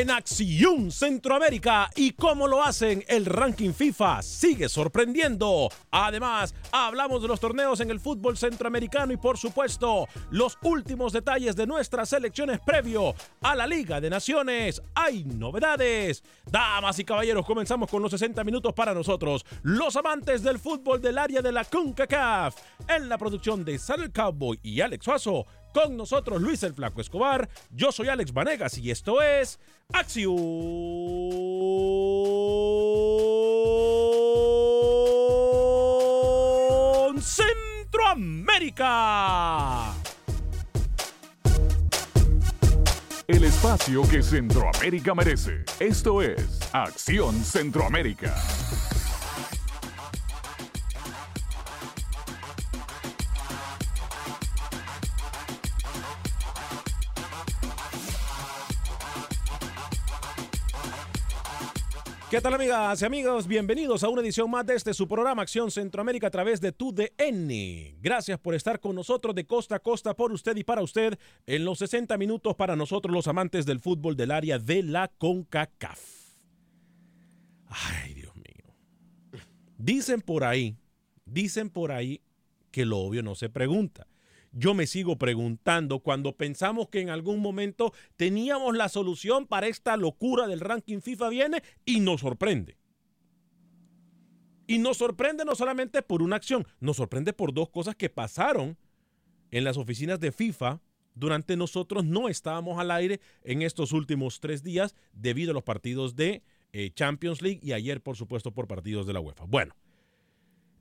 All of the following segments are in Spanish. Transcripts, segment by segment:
En Acción Centroamérica y cómo lo hacen, el ranking FIFA sigue sorprendiendo. Además, hablamos de los torneos en el fútbol centroamericano y por supuesto, los últimos detalles de nuestras selecciones previo a la Liga de Naciones. Hay novedades. Damas y caballeros, comenzamos con los 60 minutos para nosotros, los amantes del fútbol del área de la CONCACAF. En la producción de Sal Cowboy y Alex Suazo, con nosotros Luis el Flaco Escobar, yo soy Alex Vanegas y esto es Acción Centroamérica. El espacio que Centroamérica merece. Esto es Acción Centroamérica. ¿Qué tal amigas y amigos? Bienvenidos a una edición más de este su programa Acción Centroamérica a través de TUDN. Gracias por estar con nosotros de costa a costa por usted y para usted en los 60 minutos para nosotros los amantes del fútbol del área de la CONCACAF. Ay, Dios mío. Dicen por ahí, dicen por ahí que lo obvio no se pregunta yo me sigo preguntando cuando pensamos que en algún momento teníamos la solución para esta locura del ranking FIFA viene y nos sorprende. Y nos sorprende no solamente por una acción, nos sorprende por dos cosas que pasaron en las oficinas de FIFA durante nosotros no estábamos al aire en estos últimos tres días debido a los partidos de eh, Champions League y ayer, por supuesto, por partidos de la UEFA. Bueno,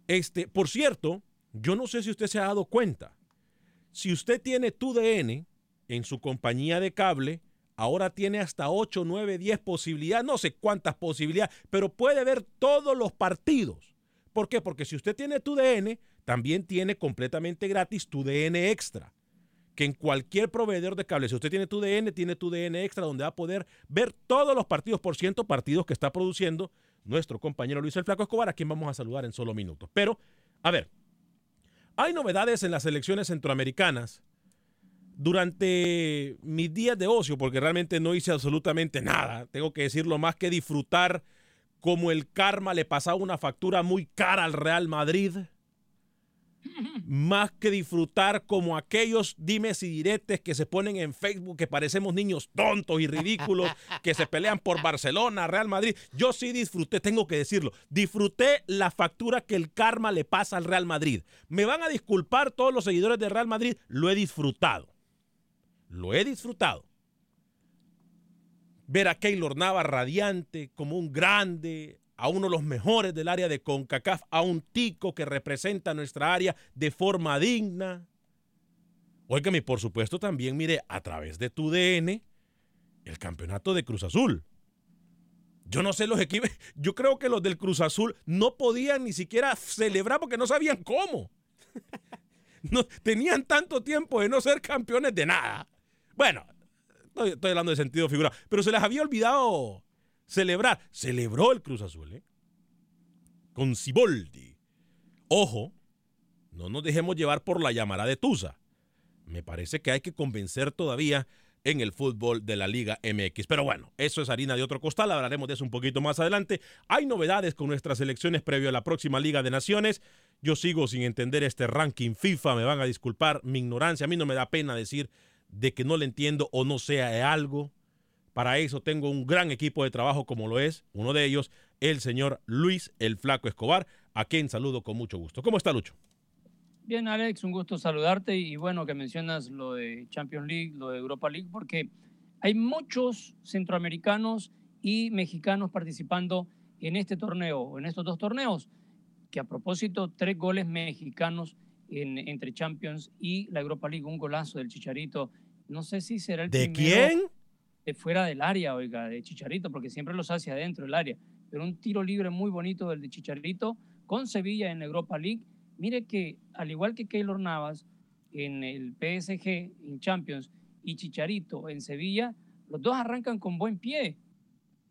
este, por cierto, yo no sé si usted se ha dado cuenta, si usted tiene tu DN en su compañía de cable, ahora tiene hasta 8, 9, 10 posibilidades, no sé cuántas posibilidades, pero puede ver todos los partidos. ¿Por qué? Porque si usted tiene tu DN, también tiene completamente gratis tu DN Extra. Que en cualquier proveedor de cable, si usted tiene tu DN, tiene tu DN Extra, donde va a poder ver todos los partidos, por ciento partidos que está produciendo nuestro compañero Luis el Flaco Escobar, a quien vamos a saludar en solo minutos. Pero, a ver, hay novedades en las elecciones centroamericanas. Durante mis días de ocio, porque realmente no hice absolutamente nada, tengo que decirlo más que disfrutar como el karma le pasaba una factura muy cara al Real Madrid. Más que disfrutar como aquellos dimes y diretes que se ponen en Facebook que parecemos niños tontos y ridículos que se pelean por Barcelona, Real Madrid. Yo sí disfruté, tengo que decirlo, disfruté la factura que el karma le pasa al Real Madrid. Me van a disculpar todos los seguidores del Real Madrid, lo he disfrutado. Lo he disfrutado. Ver a Keylor Nava radiante como un grande, a uno de los mejores del área de CONCACAF, a un tico que representa nuestra área de forma digna. Óigame, por supuesto también, mire, a través de tu DN, el campeonato de Cruz Azul. Yo no sé los equipos, yo creo que los del Cruz Azul no podían ni siquiera celebrar porque no sabían cómo. No, tenían tanto tiempo de no ser campeones de nada. Bueno, estoy, estoy hablando de sentido figurado, pero se les había olvidado celebrar. Celebró el Cruz Azul, ¿eh? Con Ciboldi. Ojo, no nos dejemos llevar por la llamada de Tusa. Me parece que hay que convencer todavía en el fútbol de la Liga MX. Pero bueno, eso es harina de otro costal, hablaremos de eso un poquito más adelante. Hay novedades con nuestras elecciones previo a la próxima Liga de Naciones. Yo sigo sin entender este ranking FIFA, me van a disculpar mi ignorancia, a mí no me da pena decir de que no le entiendo o no sea algo. Para eso tengo un gran equipo de trabajo como lo es, uno de ellos, el señor Luis el Flaco Escobar, a quien saludo con mucho gusto. ¿Cómo está Lucho? Bien, Alex, un gusto saludarte y bueno que mencionas lo de Champions League, lo de Europa League, porque hay muchos centroamericanos y mexicanos participando en este torneo, en estos dos torneos, que a propósito, tres goles mexicanos en, entre Champions y la Europa League, un golazo del Chicharito. No sé si será el ¿De primero quién? De fuera del área, oiga, de Chicharito, porque siempre los hace adentro del área. Pero un tiro libre muy bonito del de Chicharito con Sevilla en Europa League. Mire que, al igual que Keylor Navas en el PSG, en Champions, y Chicharito en Sevilla, los dos arrancan con buen pie.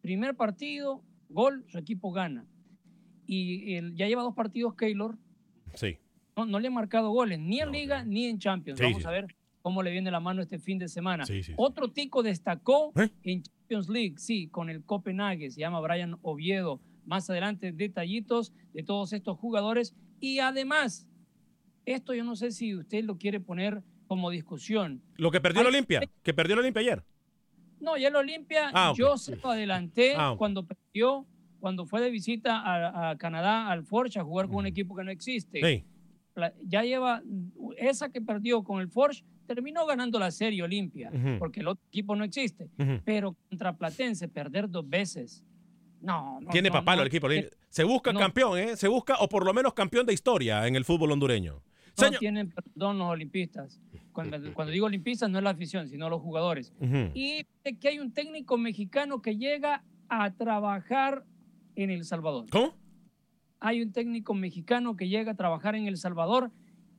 Primer partido, gol, su equipo gana. Y ya lleva dos partidos Keylor, Sí. no, no le ha marcado goles, ni en No, Liga no. ni en Champions. Sí, Vamos sí. a ver cómo le viene la mano este fin de semana. Sí, sí, sí. Otro tico destacó ¿Eh? en Champions League, sí, con el Copenhague, se llama Brian Oviedo. Más adelante, detallitos de todos estos jugadores. Y además, esto yo no sé si usted lo quiere poner como discusión. Lo que perdió la Ay, Olimpia, que perdió la Olimpia ayer. No, ya el Olimpia, Ah, yo se lo adelanté Ah, cuando perdió, cuando fue de visita a, a Canadá, al Forge, a jugar con un equipo que no existe. Sí. la- ya lleva esa que perdió con el Forge, terminó ganando la serie Olimpia, porque el otro equipo no existe. Pero contra Platense, perder dos veces. No, no. Tiene no, papá no, el equipo. eh, Se busca no. campeón, ¿eh? Se busca, o por lo menos campeón de historia en el fútbol hondureño. No Señor- tienen perdón los olimpistas. Cuando, cuando digo olimpistas no es la afición, sino los jugadores. Y que hay un técnico mexicano que llega a trabajar en El Salvador. ¿Cómo? hay un técnico mexicano que llega a trabajar en El Salvador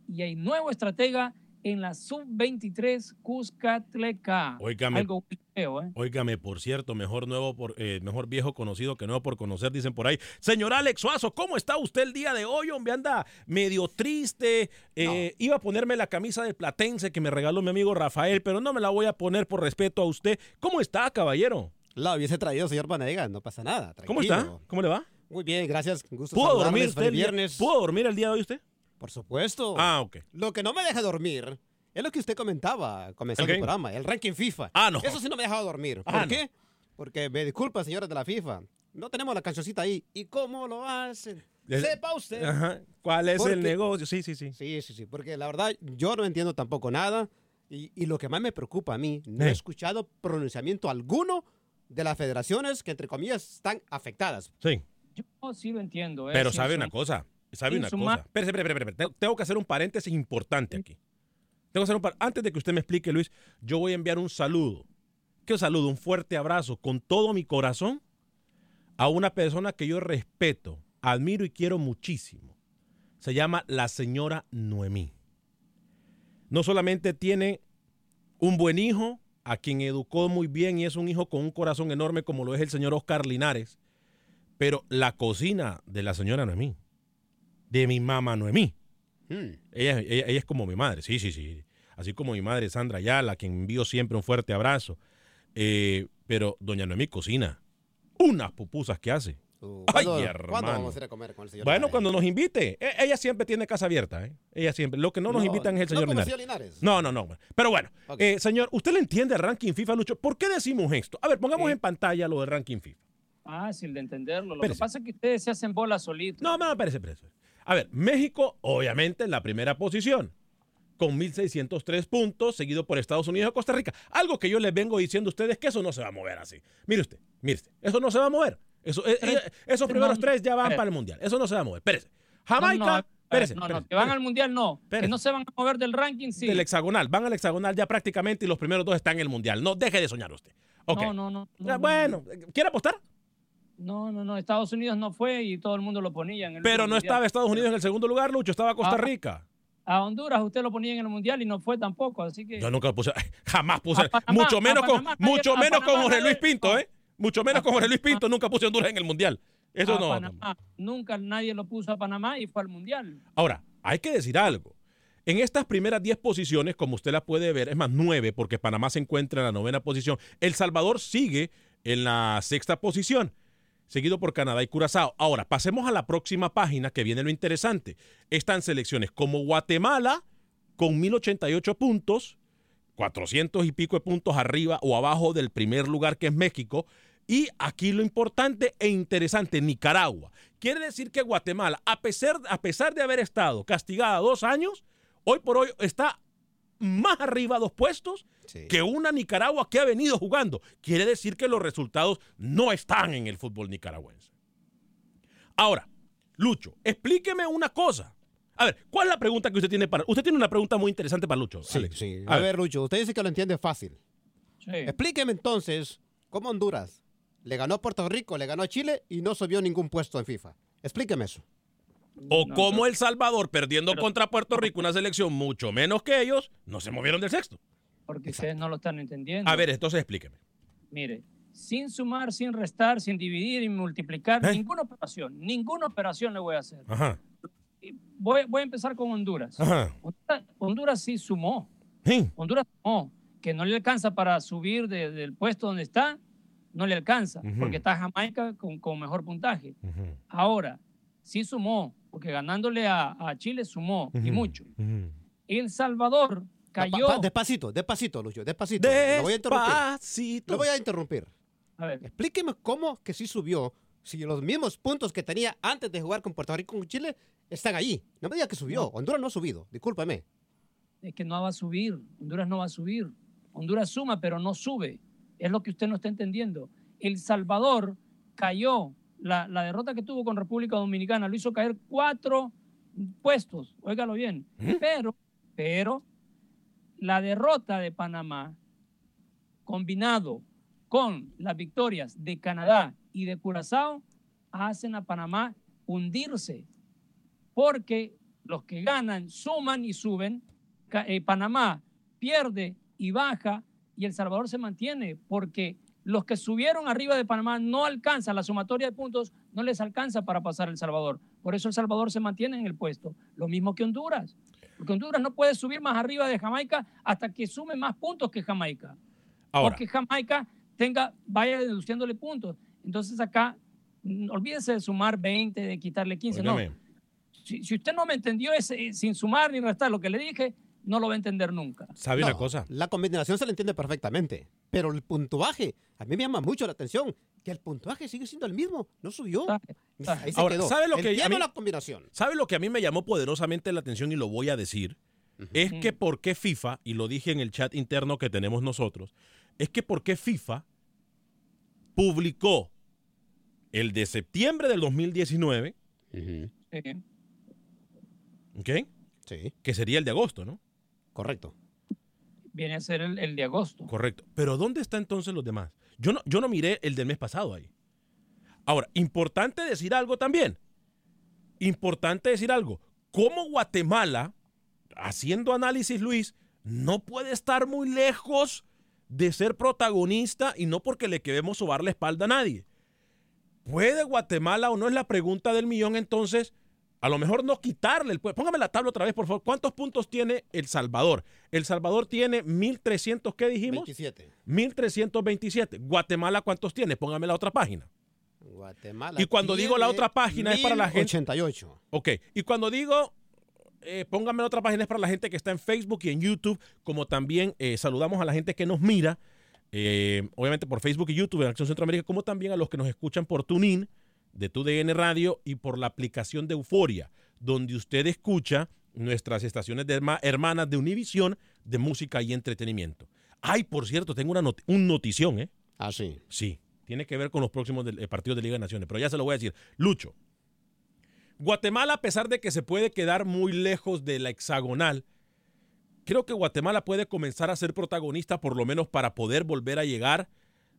y hay nuevo estratega en la sub-23 Cuscatleca. Óigame. Algo muy feo, ¿eh? Óigame, por cierto, mejor nuevo por, eh, mejor viejo conocido que nuevo por conocer, dicen por ahí. Señor Alex Suazo, ¿cómo está usted el día de hoy? Hombre, anda medio triste. Eh, Iba a ponerme la camisa del Platense que me regaló mi amigo Rafael, pero no me la voy a poner por respeto a usted. ¿Cómo está, caballero? La hubiese traído, señor Vanegas, no pasa nada. ¿Cómo está? ¿Cómo le va? Muy bien, gracias. un Gusto ¿Pudo dormir usted el viernes. ¿Pudo dormir el día de hoy usted? Por supuesto. Ah, ok. Lo que no me deja dormir es lo que usted comentaba comenzando ¿El el programa, el ranking FIFA. Ah, no. Eso sí no me ha dejado dormir. ¿Por Ah, no. qué? Porque me disculpa, señores de la FIFA. No tenemos la cancioncita ahí. ¿Y cómo lo hacen? El- Sepa usted. Ajá. ¿Cuál es el Porque- negocio? Sí, sí, sí. Sí, sí, sí. Porque la verdad, yo no entiendo tampoco nada. Y, y lo que más me preocupa a mí, no he Eh. escuchado pronunciamiento alguno de las federaciones que, entre comillas, están afectadas. Sí. Yo sí lo entiendo. ¿eh? Pero sabe una cosa, sabe una cosa. Tengo que hacer un paréntesis importante aquí. Tengo que hacer un par- Antes de que usted me explique, Luis, yo voy a enviar un saludo. ¿Qué saludo? Un fuerte abrazo con todo mi corazón a una persona que yo respeto, admiro y quiero muchísimo. Se llama la señora Noemí. No solamente tiene un buen hijo, a quien educó muy bien y es un hijo con un corazón enorme como lo es el señor Oscar Linares, pero la cocina de la señora Noemí, de mi mamá Noemí, Hmm. ella, ella- ella es como mi madre, sí, sí, sí. Así como mi madre Sandra Ayala, quien envío siempre un fuerte abrazo. Eh, pero doña Noemí cocina unas pupusas que hace. Uh, Ay, ¿Cuándo, ¿Cuándo hermano. vamos a ir a comer con el señor Bueno, Linares? cuando nos invite. E- Ella siempre tiene casa abierta, ¿eh? Ella siempre. Lo que no nos No, invitan es el no señor conocía Linares. Linares. No, no, no. Pero bueno, eh, señor, ¿usted le entiende el ranking FIFA, Lucho? ¿Por qué decimos esto? A ver, pongamos Sí. en pantalla lo del ranking FIFA. Fácil de entenderlo. Lo Espérese. que pasa es que ustedes se hacen bola solitos. No, no, espérese, espérese. A ver, México, obviamente, en la primera posición, con 1.603 puntos, seguido por Estados Unidos y Costa Rica. Algo que yo les vengo diciendo a ustedes que eso no se va a mover así. Mire usted, mire usted, eso no se va a mover. Eso, eh, Tres- eh, esos primeros no, tres ya van para el Mundial. Eso no se va a mover. Espérese. Jamaica, no, espérese, no, no, espérese, que van espérese. al mundial no. Que no se van a mover del ranking, sí. Del hexagonal. Van al hexagonal ya prácticamente y los primeros dos están en el Mundial. No deje de soñar usted. No, no, no, bueno, ¿quiere apostar? No, no, no. Estados Unidos no fue y todo el mundo lo ponía en el Pero no mundial. estaba Estados Unidos en el segundo lugar, Lucho, estaba Costa Ah. Rica. A Honduras usted lo ponía en el mundial y no fue tampoco, así que. Yo nunca lo puse, jamás puse, Panamá, mucho menos con, Panamá nadie- mucho menos con Jorge Luis Pinto, no. ¿eh? Mucho menos con Jorge Luis. Pinto, nunca puse Honduras en el Mundial. Eso no. Nunca nadie lo puso a Panamá y fue al mundial. Ahora, hay que decir algo. En estas primeras 10 posiciones, como usted las puede ver, es más 9, porque Panamá se encuentra en la novena posición. El Salvador sigue en la sexta posición, seguido por Canadá y Curazao. Ahora, pasemos a la próxima página, que viene lo interesante. Están selecciones como Guatemala, con 1088 puntos, 400 y pico de puntos arriba o abajo del primer lugar, que es México. Y aquí lo importante e interesante, Nicaragua. Quiere decir que Guatemala, a pesar, de haber estado castigada dos años, hoy por hoy está más arriba dos puestos Sí. que una Nicaragua que ha venido jugando. Quiere decir que los resultados no están en el fútbol nicaragüense. Ahora, Lucho, explíqueme una cosa. A ver, ¿cuál es la pregunta que usted tiene para... Usted tiene una pregunta muy interesante para Lucho. Sí, Alex. sí. A A ver. ver, Lucho, usted dice que lo entiende fácil. Sí. Explíqueme entonces cómo Honduras le ganó a Puerto Rico, le ganó a Chile y no subió ningún puesto en FIFA. Explíqueme eso. O No, como El Salvador, perdiendo pero- contra Puerto Rico, una selección mucho menos que ellos, no se movieron del sexto. Porque ustedes no lo están entendiendo. A ver, entonces explíqueme. Mire, sin sumar, sin restar, sin dividir y multiplicar, ¿Eh? ninguna operación, ninguna operación le voy a hacer. Ajá. Voy, voy a empezar con Honduras. Ajá. Honduras, Honduras sí sumó. Sí. Honduras sumó. Que no le alcanza para subir de- del puesto donde está, no le alcanza, porque está Jamaica con, con mejor puntaje. Ahora, sí sumó, porque ganándole a, a Chile sumó, y mucho. El Salvador cayó. Pa- pa- despacito, despacito, Lucho, despacito. Lo voy a interrumpir. Despacito. Lo voy a interrumpir. A ver, Explíqueme cómo que sí subió si los mismos puntos que tenía antes de jugar con Puerto Rico y con Chile están allí. No me diga que subió. Honduras no ha subido. Discúlpeme. es que no va a subir. Honduras no va a subir. Honduras suma, pero no sube. Es lo que usted no está entendiendo. El Salvador cayó. La, la derrota que tuvo con República Dominicana lo hizo caer cuatro puestos. Óigalo bien. Pero, pero, la derrota de Panamá, combinado con las victorias de Canadá y de Curazao, hacen a Panamá hundirse. Porque los que ganan suman y suben. Eh, Panamá pierde y baja y El Salvador se mantiene porque los que subieron arriba de Panamá no alcanzan, la sumatoria de puntos no les alcanza para pasar El Salvador. Por eso El Salvador se mantiene en el puesto. Lo mismo que Honduras. Porque Honduras no puede subir más arriba de Jamaica hasta que sume más puntos que Jamaica. Ahora, Porque Jamaica tenga, vaya deduciéndole puntos. Entonces acá, mm, olvídese de sumar 20, de quitarle 15. No, si, si usted no me entendió ese, sin sumar ni restar lo que le dije, no lo va a entender nunca. ¿sabe No, una cosa? La combinación se le entiende perfectamente. Pero el puntuaje, a mí me llama mucho la atención que el puntuaje sigue siendo el mismo. No subió. Ahí se Ahora, quedó. ¿sabe lo que a mí- la combinación. ¿Sabe lo que a mí me llamó poderosamente la atención y lo voy a decir? Es que por qué FIFA, y lo dije en el chat interno que tenemos nosotros, es que por qué FIFA publicó el de septiembre del 2019, Sí. ¿ok? Sí, Que sería el de agosto, ¿no? Correcto. Viene a ser el, el de agosto. Correcto. Pero ¿dónde están entonces los demás? Yo no, yo no miré el del mes pasado ahí. Ahora, importante decir algo también. Importante decir algo. ¿Cómo Guatemala, haciendo análisis, Luis, no puede estar muy lejos de ser protagonista y no porque le queremos sobar la espalda a nadie? ¿Puede Guatemala o no es la pregunta del millón entonces? A lo mejor no quitarle el puesto. Póngame la tabla otra vez, por favor. ¿Cuántos puntos tiene El Salvador? El Salvador tiene 1.300, ¿qué dijimos? 27. 1327. Guatemala, ¿cuántos tiene? Póngame la otra página. Guatemala. Y cuando digo la otra página es para la gente- 88. Ok, y cuando digo, eh, pónganme la otra página, es para la gente que está en Facebook y en YouTube, como también eh, saludamos a la gente que nos mira, eh, obviamente por Facebook y YouTube en Acción Centroamérica, como también a los que nos escuchan por TuneIn, de TUDN Radio y por la aplicación de Euforia, donde usted escucha nuestras estaciones de herma- hermanas de Univisión de música y entretenimiento. Ay, por cierto, tengo una not- un notición, ¿eh? Ah, sí. Sí, tiene que ver con los próximos del- eh, partidos de Liga de Naciones, pero ya se lo voy a decir. Lucho, Guatemala, a pesar de que se puede quedar muy lejos de la hexagonal, creo que Guatemala puede comenzar a ser protagonista, por lo menos para poder volver a llegar,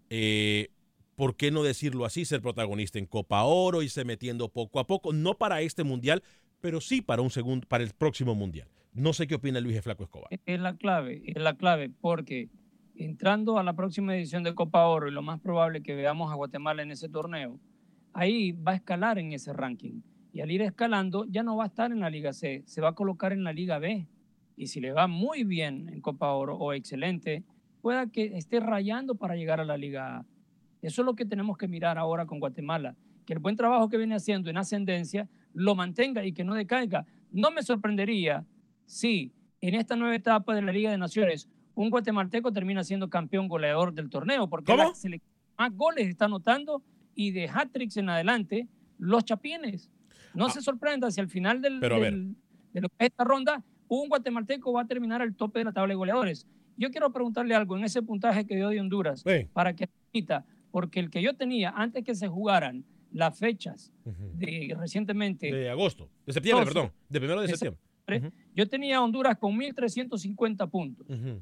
eh, ¿por qué no decirlo así? Ser protagonista en Copa Oro y se metiendo poco a poco, no para este mundial, pero sí para, un segundo, para el próximo mundial. No sé qué opina Luis Flaco Escobar. Es la clave, es la clave, porque entrando a la próxima edición de Copa Oro y lo más probable que veamos a Guatemala en ese torneo, ahí va a escalar en ese ranking. Y al ir escalando ya no va a estar en la Liga C, se va a colocar en la Liga B. Y si le va muy bien en Copa Oro o excelente, pueda que esté rayando para llegar a la Liga A. Eso es lo que tenemos que mirar ahora con Guatemala, que el buen trabajo que viene haciendo en ascendencia lo mantenga y que no decaiga. No me sorprendería si en esta nueva etapa de la Liga de Naciones un guatemalteco termina siendo campeón goleador del torneo, porque ¿Cómo? la más goles está anotando y de hat-tricks en adelante los chapines. No Ah. se sorprenda si al final del, del- de lo que es esta ronda un guatemalteco va a terminar al tope de la tabla de goleadores. Yo quiero preguntarle algo en ese puntaje que dio de Honduras Sí. para que repita, porque el que yo tenía antes que se jugaran las fechas de recientemente De agosto, de septiembre, perdón, de primero de De septiembre. Yo tenía a Honduras con 1.350 puntos. Ujú.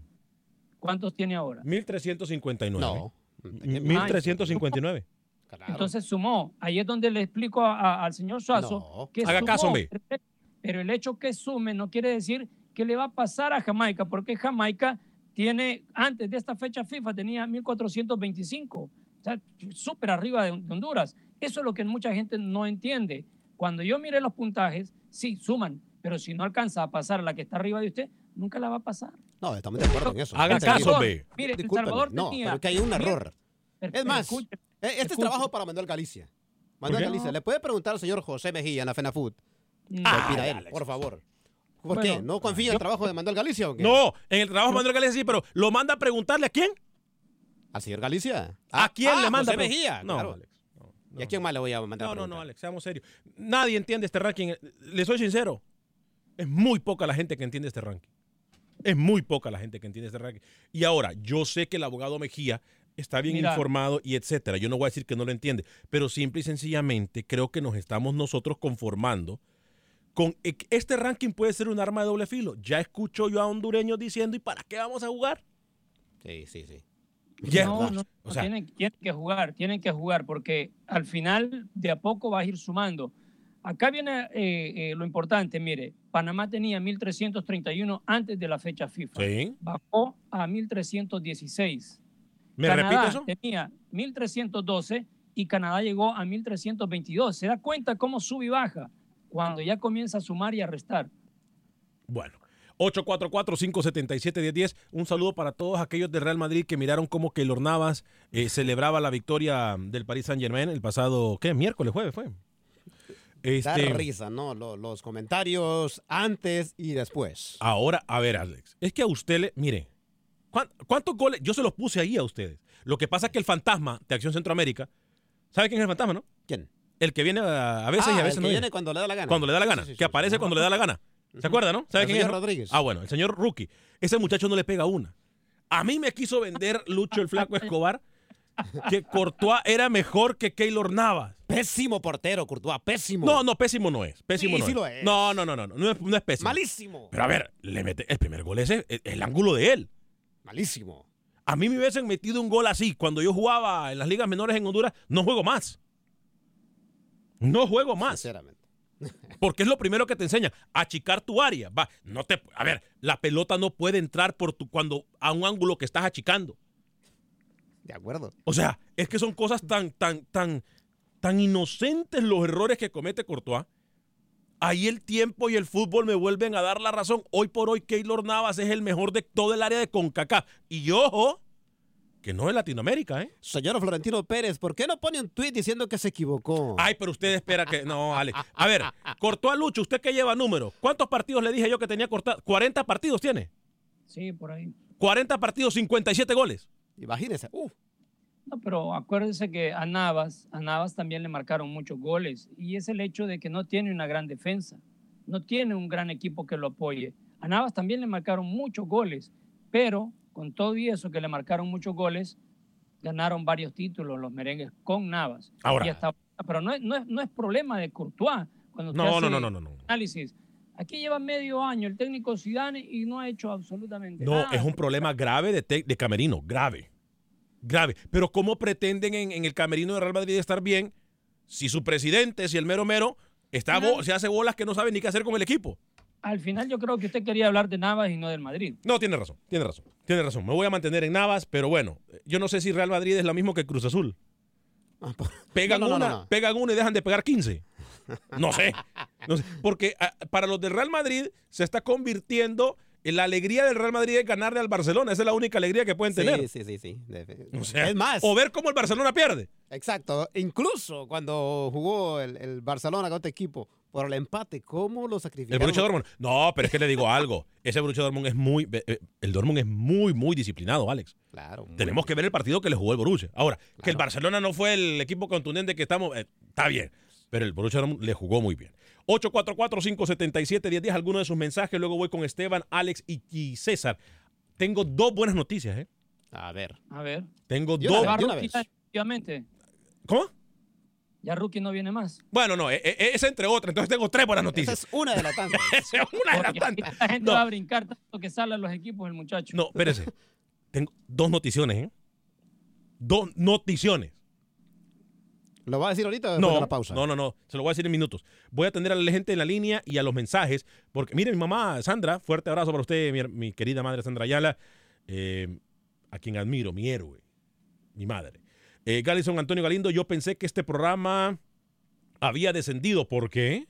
¿Cuántos tiene ahora? 1359. No. M- 1359. Claro. Entonces sumó. Ahí es donde le explico a- a- al señor Suazo No. que Haga sumó, caso, hombre. Pero el hecho que sume no quiere decir que le va a pasar a Jamaica, porque Jamaica tiene, antes de esta fecha FIFA, tenía 1425. O sea, súper arriba de Honduras. Eso es lo que mucha gente no entiende. Cuando yo mire los puntajes, sí, suman, pero si no alcanza a pasar a la que está arriba de usted, nunca la va a pasar. No, estamos de acuerdo en eso. Haga El caso, hombre. Mire, El Salvador no, tenía... pero que hay un error. Es más, Eh, Este es trabajo para Manuel Galicia. Manuel? Galicia, ¿le puede preguntar al señor José Mejía en la FENAFUT? ¿Qué Ah, él? Por favor. ¿Por Bueno, qué? ¿No confía en el trabajo de Manuel Galicia o qué? No, en el trabajo de Manuel Galicia sí, pero lo manda a preguntarle a quién. ¿Al señor Galicia? ¿A quién ah, le manda? José Mejía, No, claro. Alex. no, ¿Y a quién más le voy a mandar No, a no, no? Alex, seamos serios. Nadie entiende este ranking. Le soy sincero. Es muy poca la gente que entiende este ranking. Es muy poca la gente que entiende este ranking. Y ahora, yo sé que el abogado Mejía está bien Mira. informado y etcétera. Yo no voy a decir que no lo entiende, pero simple y sencillamente creo que nos estamos nosotros conformando con e- este ranking puede ser un arma de doble filo. Ya escucho yo a hondureños diciendo, ¿y para qué vamos a jugar? Sí, sí, sí. Ya, no, no, O no, sea- tienen, tienen que jugar, tienen que jugar, porque al final de a poco vas a ir sumando. Acá viene eh, eh, lo importante, mire, Panamá tenía 1.331 antes de la fecha FIFA. Sí. Bajó a 1.316. ¿Me Canadá repite eso? tenía 1.312 y Canadá llegó a 1.322. ¿Se da cuenta cómo sube y baja? Cuando ya comienza a sumar y a restar. Bueno, 844-577-1010. Un saludo para todos aquellos del Real Madrid que miraron cómo Keylor Navas eh, celebraba la victoria del Paris Saint Germain el pasado, ¿qué? Miércoles, jueves fue. Da Este, risa, ¿no? Lo- Los, comentarios antes y después. ahora, a ver, Alex, es que a usted le, mire, ¿cuán- ¿cuántos goles? Yo se los puse ahí a ustedes. Lo que pasa es que el fantasma de Acción Centroamérica, ¿sabe quién es el fantasma, no? ¿Quién? El que viene a, a veces Ah, y a veces el no que viene. viene cuando le da la gana. Cuando le da la gana, Sí, sí, sí, que sí. aparece cuando le da la gana. ¿Se acuerda, no? ¿Sabe El quién es? señor no? Rodríguez. Ah, bueno, el señor Rookie. Ese muchacho no le pega una. A mí me quiso vender Lucho el Flaco Escobar que Courtois era mejor que Keylor Navas. Pésimo portero, Courtois, pésimo. No, no, pésimo no es. Pésimo Sí, no sí es. lo es. No, no, no, no, no, no es, no es pésimo. Malísimo. Pero a ver, le mete el primer gol ese, el, el ángulo de él. Malísimo. A mí me hubiesen metido un gol así cuando yo jugaba en las ligas menores en Honduras, no juego más. No juego más. Sinceramente. Porque es lo primero que te enseña, achicar tu área. Va, no te, a ver, la pelota no puede entrar por tu, cuando a un ángulo que estás achicando. De acuerdo. O sea, es que son cosas tan, tan, tan, tan inocentes los errores que comete Courtois. Ahí el tiempo y el fútbol me vuelven a dar la razón. Hoy por hoy, Keylor Navas es el mejor de todo el área de CONCACAF. Y ojo, que no es Latinoamérica, ¿eh? Señor Florentino Pérez, ¿por qué no pone un tweet diciendo que se equivocó? Ay, pero usted espera que. No, Alex. A ver, cortó a Lucho, usted que lleva números. ¿Cuántos partidos le dije yo que tenía cortado? 40 partidos tiene. Sí, por ahí. 40 partidos, 57 goles. Imagínese. Uf. No, pero acuérdense que a Navas, a Navas también le marcaron muchos goles y es el hecho de que no tiene una gran defensa, no tiene un gran equipo que lo apoye. A Navas también le marcaron muchos goles, pero con todo y eso que le marcaron muchos goles, ganaron varios títulos los merengues con Navas. Ahora. Y hasta- pero no es, no, es, no es problema de Courtois. Cuando usted No, no, hace no, no, no, no. Análisis. Aquí lleva medio año el técnico Zidane y no ha hecho absolutamente No, nada. es un problema grave de, de Camerino, grave. Grave. Pero ¿cómo pretenden en, en el Camerino de Real Madrid estar bien si su presidente, si el mero mero, está se hace bolas que no sabe ni qué hacer con el equipo? Al final yo creo que usted quería hablar de Navas y no del Madrid. No, tiene razón, tiene razón, tiene razón. Me voy a mantener en Navas, pero bueno, yo no sé si Real Madrid es lo mismo que Cruz Azul. Pegan No, no, no, una, no, no. pegan una y dejan de pegar 15. No sé. No sé. Porque ah, para los del Real Madrid se está convirtiendo en la alegría del Real Madrid es ganarle al Barcelona. Esa es la única alegría que pueden tener. Sí, sí, sí, O sea, es más. O ver cómo el Barcelona pierde. Exacto. Incluso cuando jugó el, el Barcelona con otro equipo por el empate, ¿cómo lo El sacrificaron? Borussia Dortmund. No, pero es que le digo algo. Ese Borussia Dortmund es muy... eh, El Dortmund es muy, muy disciplinado, Alex. Claro. Tenemos que ver el partido que le jugó el Borussia. Ahora, que el Barcelona no fue el equipo contundente que estamos... eh, está bien. Pero el Borussia Dortmund le jugó muy bien. 844-577-1010. Alguno de sus mensajes. Luego voy con Esteban, Alex y, César. Tengo dos buenas noticias, ¿eh? A ver. A ver. Tengo Yo dos... definitivamente. ¿Cómo? Ya Rookie no viene más. Bueno, no, eh, eh, esa entre otras. Entonces tengo tres buenas Esa noticias. es una de las tantas. Esa es una de las tantas. la gente No. va a brincar tanto que salen los equipos el muchacho. No, espérese. Tengo dos noticiones, ¿eh? Dos noticiones. ¿Lo va a decir ahorita o después No, de la pausa? no, no, no. Se lo voy a decir en minutos. Voy a atender a la gente en la línea y a los mensajes. Porque, mire, mi mamá, Sandra, fuerte abrazo para usted, mi, mi querida madre Sandra Ayala, eh, a quien admiro, mi héroe, mi madre. Eh, Galison Antonio Galindo, yo pensé que este programa había descendido. ¿Por qué?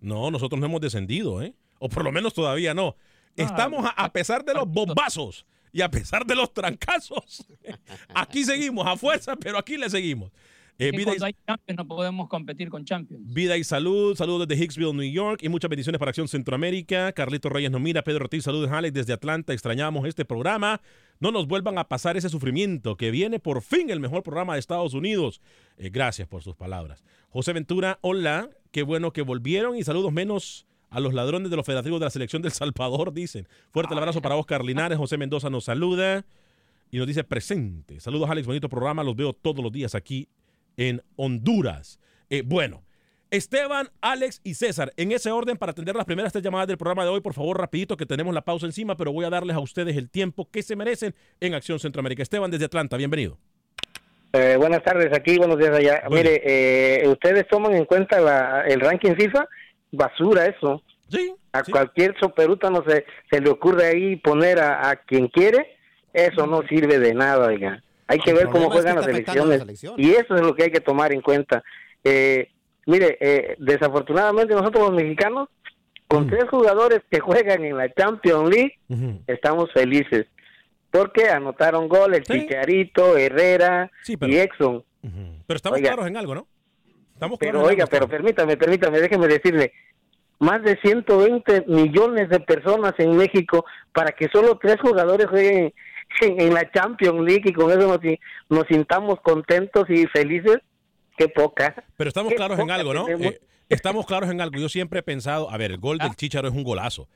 No, nosotros no hemos descendido, ¿eh? O por lo menos todavía no. Estamos, a, a pesar de los bombazos y a pesar de los trancazos, aquí seguimos a fuerza, pero aquí le seguimos. Eh, vida y- hay Champions no podemos competir con Champions. Vida y salud, saludos desde Hicksville, New York y muchas bendiciones para Acción Centroamérica. Carlito Reyes nos mira, Pedro Ortiz, saludos Alex desde Atlanta, extrañamos este programa. No nos vuelvan a pasar ese sufrimiento, que viene por fin el mejor programa de Estados Unidos. Eh, gracias por sus palabras. José Ventura, hola, qué bueno que volvieron y saludos menos a los ladrones de los federativos de la selección del Salvador, dicen. Fuerte el abrazo para Oscar Linares, José Mendoza nos saluda y nos dice presente. Saludos Alex, bonito programa, los veo todos los días aquí en Honduras. Eh, bueno, Esteban, Alex y César, en ese orden para atender las primeras tres llamadas del programa de hoy, por favor, rapidito que tenemos la pausa encima, pero voy a darles a ustedes el tiempo que se merecen en Acción Centroamérica. Esteban desde Atlanta, bienvenido. Eh, buenas tardes aquí, buenos días allá. Bueno. Mire, eh, ustedes toman en cuenta la, el ranking FIFA, basura eso. Sí. A cualquier soperuta no se, se le ocurre ahí poner a, a quien quiere, eso no sirve de nada, oiga. Hay que El ver cómo problema es que juegan las elecciones. Y eso es lo que hay que tomar en cuenta. Eh, mire, eh, desafortunadamente nosotros los mexicanos, con tres jugadores que juegan en la Champions League, estamos felices. Porque anotaron goles, Chicharito, Herrera y Exxon. Pero estamos Oiga. claros en algo, ¿no? Estamos Pero claros en oiga, algo, pero permítame, permítame, déjeme decirle, más de 120 millones de personas en México para que solo tres jugadores jueguen en, la Champions League y con eso nos, nos sintamos contentos y felices, qué poca. Pero estamos Qué claros en algo, ¿no? Eh, estamos claros en algo. Yo siempre he pensado, a ver, el gol del Chicharo es un golazo.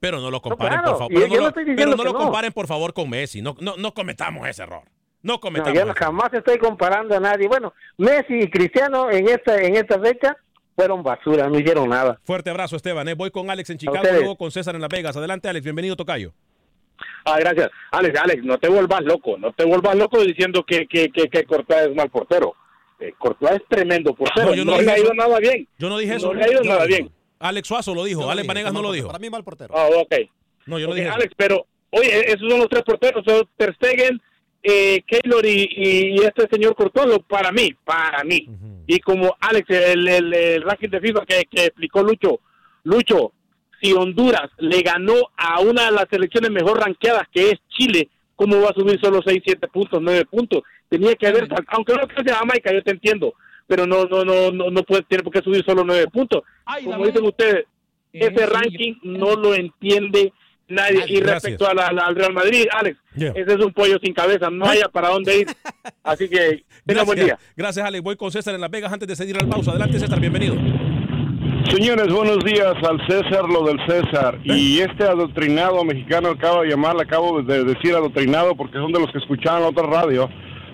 Pero no lo comparen, claro, por favor. yo- Pero, yo no, lo, pero no comparen, por favor, con Messi. No, no, no cometamos ese error. No No, cometamos yo ese no- error. jamás estoy comparando a nadie. Bueno, Messi y Cristiano en esta en esta fecha fueron basura, no hicieron nada. Fuerte abrazo, Esteban. eh. Voy con Alex en Chicago, luego con César en Las Vegas. Adelante, Alex. Bienvenido, Tocayo. Ah, gracias. Alex, Alex, no te vuelvas loco. No te vuelvas loco diciendo que, que, que, que es mal portero. Eh, es tremendo portero. No, yo no le ha ido nada bien. Yo no dije eso. No le ha ido Yo nada bien. Alex Suazo lo dijo. Alex Vanegas no lo dijo. Para mí mal portero. Ah, ok. No, yo no dije eso. Alex, pero, oye, esos son los tres porteros. Son Ter Stegen, eh, Keylor y, este señor Courtois, lo- para mí, para mí. Y como Alex, el, el, el ranking de FIFA que, que explicó Lucho, Lucho, si Honduras le ganó a una de las selecciones mejor ranqueadas, que es Chile, ¿cómo va a subir solo 6, 7 puntos, 9 puntos? Tenía que haber, aunque no sea Jamaica, yo te entiendo, pero no, no, no, no, no puede, tiene por qué subir solo 9 puntos. Como dicen ustedes, ese ranking no lo entiende nadie. Y respecto a la, la- al Real Madrid, Alex, Yeah. ese es un pollo sin cabeza, no haya para dónde ir. Así que, tenga buen día. Gracias, gracias Alex. Voy con César en Las Vegas antes de seguir al pausa. Adelante César, bienvenido. Señores, buenos días al César, lo del César. Y este adoctrinado mexicano acabo de llamar, acabo de decir adoctrinado porque son de los que escuchaban otra radio,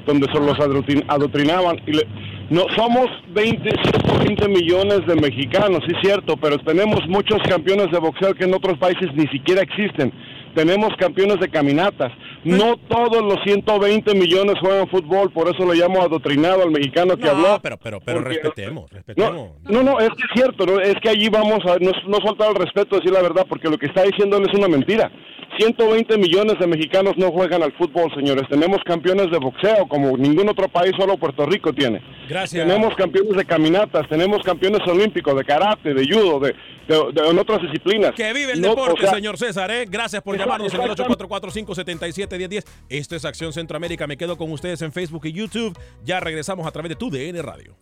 donde son los adoctrin- adoctrinaban. Y le- no, somos 20, 120 millones de mexicanos, sí es cierto, pero tenemos muchos campeones de boxeo que en otros países ni siquiera existen. Tenemos campeones de caminatas. No todos los 120 millones juegan fútbol, por eso le llamo adoctrinado al mexicano que No, habló. pero, pero, pero Porque- respetemos, respetemos. no, no, no, es que es cierto, ¿no? es que allí vamos a no, no faltar el respeto, decir la verdad, porque lo que está diciendo él es una mentira. 120 millones de mexicanos no juegan al fútbol, señores. Tenemos campeones de boxeo, como ningún otro país, solo Puerto Rico tiene. Gracias. Tenemos campeones de caminatas, tenemos campeones olímpicos, de karate, de judo, de, de- de- en otras disciplinas. Que vive el No, deporte, o sea, señor César. ¿eh? Gracias por llamarnos en el exacto. 844-577-1010. Esto es Acción Centroamérica. Me quedo con ustedes en Facebook y YouTube. Ya regresamos a través de tu DN Radio.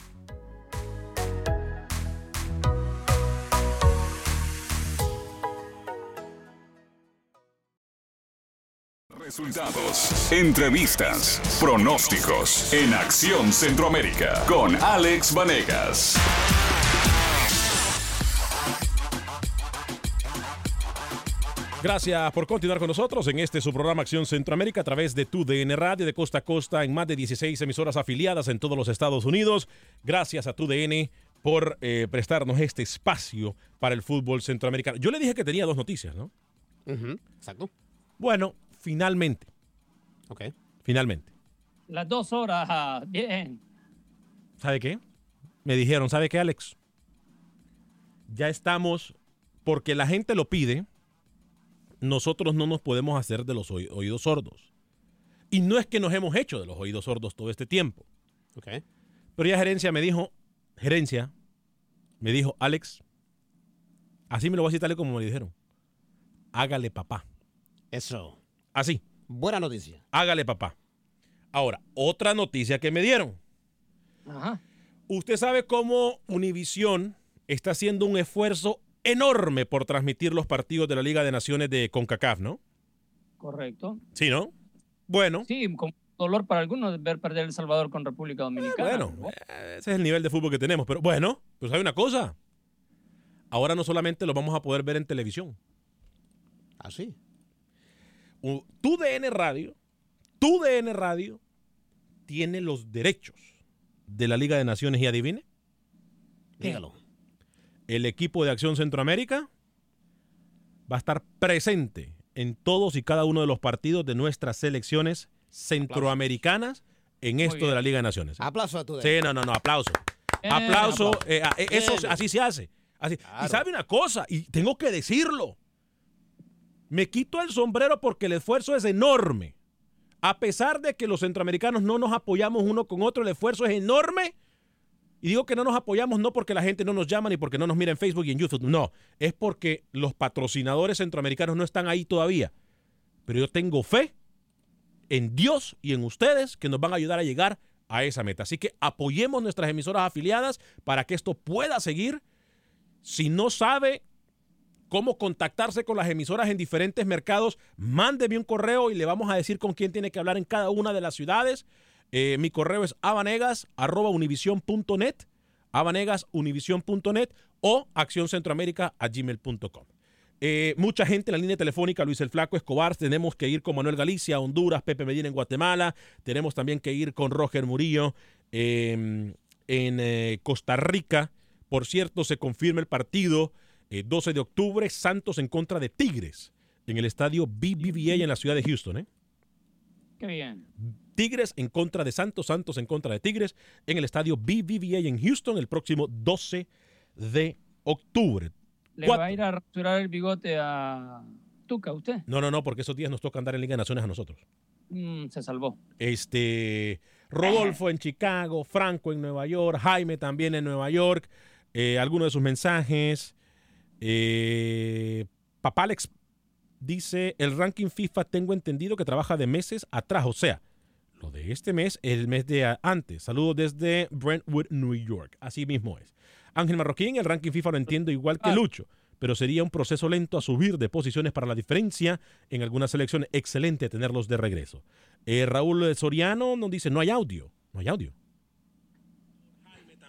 Resultados, entrevistas, pronósticos en Acción Centroamérica con Alex Vanegas. Gracias por continuar con nosotros en este su programa Acción Centroamérica a través de tu DN Radio de costa a costa en más de 16 emisoras afiliadas en todos los Estados Unidos. Gracias a tu DN por eh, prestarnos este espacio para el fútbol centroamericano. Yo le dije que tenía dos noticias, ¿no? Exacto. Bueno, finalmente. Ok. Finalmente. Las dos horas, ah, bien. ¿Sabe qué? Me dijeron, ¿sabe qué, Alex? Ya estamos, porque la gente lo pide, nosotros no nos podemos hacer de los oí- oídos sordos. Y no es que nos hemos hecho de los oídos sordos todo este tiempo. Ok. Pero ya gerencia me dijo, gerencia, me dijo, Alex, así me lo voy a decir tal y como me lo dijeron. Hágale papá. Eso. Así. Buena noticia. Hágale papá. Ahora, otra noticia que me dieron. Ajá. Usted sabe cómo Univisión está haciendo un esfuerzo enorme por transmitir los partidos de la Liga de Naciones de CONCACAF, ¿no? Correcto. Sí, ¿no? Bueno. Sí, con dolor para algunos ver perder El Salvador con República Dominicana. Bueno, eh, ese es el nivel de fútbol que tenemos. Pero bueno, pues hay una cosa. Ahora no solamente lo vamos a poder ver en televisión. ¿Ah, sí? Tu DN Radio, tu DN Radio tiene los derechos de la Liga de Naciones y adivine. Dígalo. El equipo de Acción Centroamérica va a estar presente en todos y cada uno de los partidos de nuestras selecciones centroamericanas en esto de la Liga de Naciones. Aplauso a tu Sí, no, no, no, aplauso. Bien, aplauso. eh, eh, eso así se hace. Así. Y sabe una cosa, y tengo que decirlo. Me quito el sombrero porque el esfuerzo es enorme. A pesar de que los centroamericanos no nos apoyamos uno con otro, el esfuerzo es enorme. Y digo que no nos apoyamos no porque la gente no nos llama ni porque no nos mira en Facebook y en YouTube. No, es porque los patrocinadores centroamericanos no están ahí todavía. Pero yo tengo fe en Dios y en ustedes que nos van a ayudar a llegar a esa meta. Así que apoyemos nuestras emisoras afiliadas para que esto pueda seguir. Si no sabe cómo contactarse con las emisoras en diferentes mercados, mándeme un correo y le vamos a decir con quién tiene que hablar en cada una de las ciudades. Eh, mi correo es abanegas.univision.net, abanegas.univision.net o accioncentroamérica.gmail.com. Eh, mucha gente en la línea telefónica, Luis el Flaco Escobar, tenemos que ir con Manuel Galicia, Honduras, Pepe Medina en Guatemala, tenemos también que ir con Roger Murillo eh, en eh, Costa Rica. Por cierto, se confirma el partido eh, 12 de octubre, Santos en contra de Tigres, en el estadio BBVA en la ciudad de Houston. ¿eh? Qué bien. Tigres en contra de Santos, Santos en contra de Tigres, en el estadio BBVA en Houston el próximo 12 de octubre. ¿Le Cuatro- va a ir a rasurar el bigote a Tuca usted? No, no, no, porque esos días nos toca andar en Liga de Naciones a nosotros. Mm, se salvó. Este, Rodolfo en Chicago, Franco en Nueva York, Jaime también en Nueva York, eh, algunos de sus mensajes. Eh, Papá Alex, Dice, el ranking FIFA tengo entendido que trabaja de meses atrás, o sea, lo de este mes es el mes de antes. Saludos desde Brentwood, New York. Así mismo es. Ángel Marroquín, el ranking FIFA lo entiendo igual que Lucho, pero sería un proceso lento a subir de posiciones para la diferencia en algunas selecciones. Excelente tenerlos de regreso. Eh, Raúl Soriano nos dice, no hay audio. No hay audio.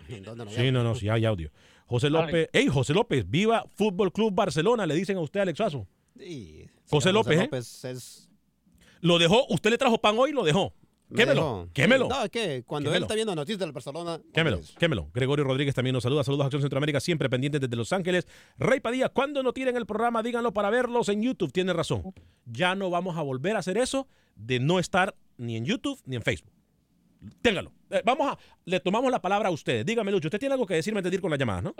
Sí, no, no, sí hay audio. José López, hey, José López, viva Fútbol Club Barcelona, le dicen a usted, Alex Suazo. Sí, José López, ¿eh? López es- Lo dejó, usted le trajo pan hoy y lo dejó. me Quémelo, dejó. quémelo. No, es que cuando Quémelo. él está viendo noticias del Barcelona. Quémelo, pues, quémelo. Gregorio Rodríguez también nos saluda. Saludos a Acción Centroamérica, siempre pendientes desde Los Ángeles. Rey Padilla, cuando no tiren el programa, díganlo para verlos en YouTube. Tiene razón. Ya no vamos a volver a hacer eso de no estar ni en YouTube ni en Facebook. Téngalo. Eh, vamos a, le tomamos la palabra a ustedes. Dígame, Lucho, usted tiene algo que decirme antes de ir con las llamadas, ¿no?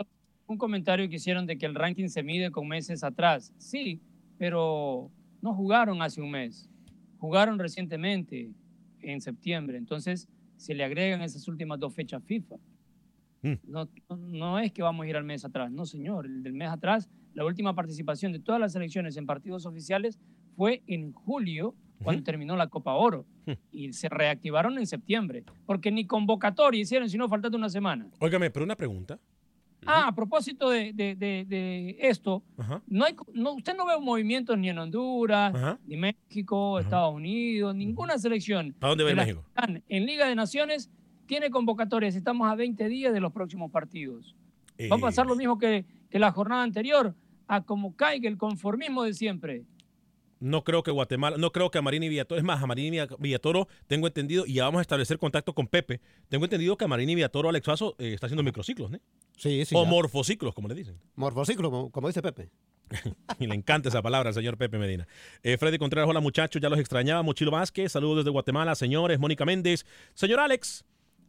Un comentario que hicieron de que el ranking se mide con meses atrás. Sí, pero no jugaron hace un mes. Jugaron recientemente, en septiembre. Entonces, se le agregan esas últimas dos fechas FIFA. Mm. No, no- no es que vamos a ir al mes atrás, no señor. El del mes atrás, la última participación de todas las selecciones en partidos oficiales fue en julio, cuando terminó la Copa Oro. Y se reactivaron en septiembre, porque ni convocatoria hicieron, sino faltando una semana. Óigame, pero una pregunta. Ah, a propósito de, de- de- de esto, Ajá. no hay, no, usted no ve movimientos ni en Honduras, Ajá. ni México, Estados Unidos, ninguna selección. ¿A dónde va México? están en Liga de Naciones tiene convocatorias. Estamos a 20 días de los próximos partidos. Va a pasar Eh. lo mismo que, que la jornada anterior, a como caiga el conformismo de siempre. No creo que Guatemala, no creo que a Marini Villatoro, es más, a Marini Villatoro tengo entendido, y ya vamos a establecer contacto con Pepe, tengo entendido que a Marini Villatoro Alex Suazo eh, está haciendo microciclos, ¿no? Sí, sí. o ya. morfociclos, como le dicen. Morfociclo, como, como dice Pepe. Y le encanta esa palabra al señor Pepe Medina. Eh, Freddy Contreras, hola muchachos, ya los extrañaba. Mochilo Vázquez, saludos desde Guatemala, señores. Mónica Méndez. Señor Alex,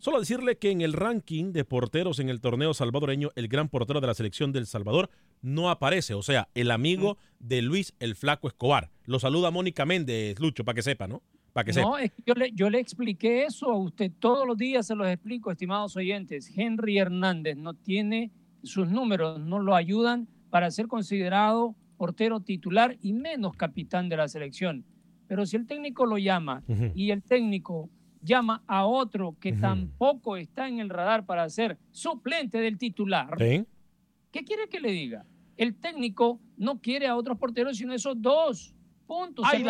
solo decirle que en el ranking de porteros en el torneo salvadoreño, el gran portero de la selección del Salvador no aparece. O sea, el amigo de Luis el Flaco Escobar. Lo saluda Mónica Méndez, Lucho, para que sepa, ¿no? Para que sepa. No, es que yo le, yo le expliqué eso a usted todos los días, se los explico, estimados oyentes. Henry Hernández no tiene, sus números no lo ayudan para ser considerado portero titular y menos capitán de la selección. Pero si el técnico lo llama y el técnico llama a otro que Ujú. tampoco está en el radar para ser suplente del titular, Sí. ¿qué quiere que le diga? El técnico no quiere a otros porteros sino esos dos. Punto. ¡Ay!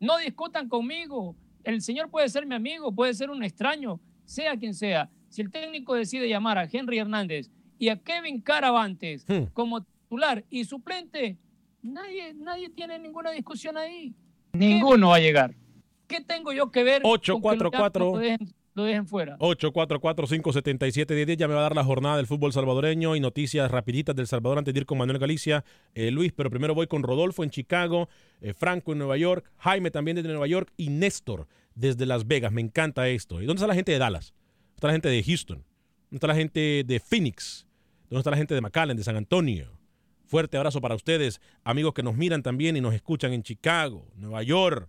No discutan conmigo. El señor puede ser mi amigo, puede ser un extraño, sea quien sea. Si el técnico decide llamar a Henry Hernández y a Kevin Caravantes Hmm. como titular y suplente, nadie, nadie tiene ninguna discusión ahí. Ninguno va a llegar. ¿Qué tengo yo que ver? con que lo 844. llamen, Lo dejen, lo dejen fuera. 844-577-1010. Ya me va a dar la jornada del fútbol salvadoreño y noticias rapiditas del Salvador antes de ir con Manuel Galicia. Eh, Luis, pero primero voy con Rodolfo en Chicago, eh, Franco en Nueva York, Jaime también desde Nueva York y Néstor desde Las Vegas. Me encanta esto. ¿Y dónde está la gente de Dallas? ¿Dónde está la gente de Houston? ¿Dónde está la gente de Phoenix? ¿Dónde está la gente de McAllen, de San Antonio? Fuerte abrazo para ustedes, amigos que nos miran también y nos escuchan en Chicago, Nueva York.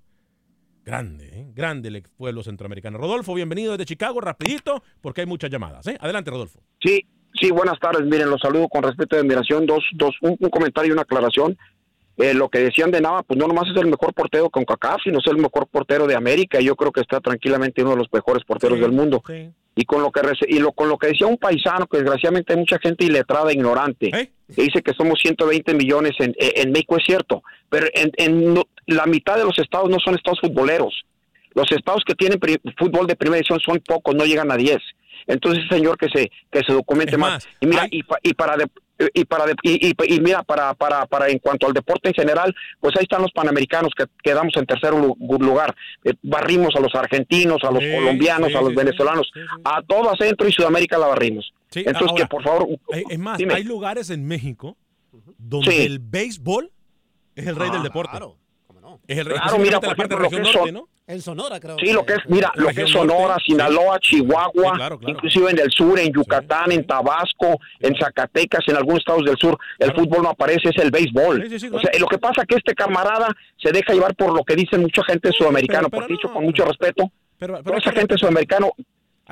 Grande, ¿eh? grande el pueblo centroamericano. Rodolfo, bienvenido desde Chicago, rapidito, porque hay muchas llamadas. ¿eh? Adelante, Rodolfo. Sí, sí, buenas tardes. Miren, los saludo con respeto y admiración. Dos, dos, un, un comentario y una aclaración. Eh, lo que decían de Nava, pues no nomás es el mejor portero con CACAF, sino es el mejor portero de América. y Yo creo que está tranquilamente uno de los mejores porteros del mundo. Y con lo que y lo, con lo que decía un paisano, que desgraciadamente hay mucha gente iletrada, ignorante, que dice que somos 120 millones en, en México, es cierto, pero en, en no- la mitad de los estados no son estados futboleros. Los estados que tienen fútbol de primera edición son pocos, no llegan a 10. Entonces, señor, que se que se documente más. Y mira, y, pa- y para de- y para de- y, y- y mira para para para en cuanto al deporte en general, pues ahí están los panamericanos que quedamos en tercer lu- lugar. Eh, barrimos a los argentinos, a los Sí, colombianos, sí, a los sí, venezolanos, a toda Centro y Sudamérica la barrimos. Sí, Entonces, ahora, que por favor, hay- es más, dime. hay lugares en México donde Sí. el béisbol es el rey Ah, del deporte. Es el Claro, mira, por la parte de ejemplo, la lo región que es norte, ¿no? En Sonora, creo. Sí, lo que es, mira, lo que es Sonora, norte, Sinaloa, Chihuahua, claro, claro. inclusive en el sur, en Yucatán, en Tabasco, en Zacatecas, en algunos estados del sur, el fútbol no aparece, es el béisbol. Sí, sí, sí, O sea, lo que pasa es que este camarada se deja llevar por lo que dice mucha gente sudamericana, porque dicho con mucho respeto, pero toda esa gente sudamericana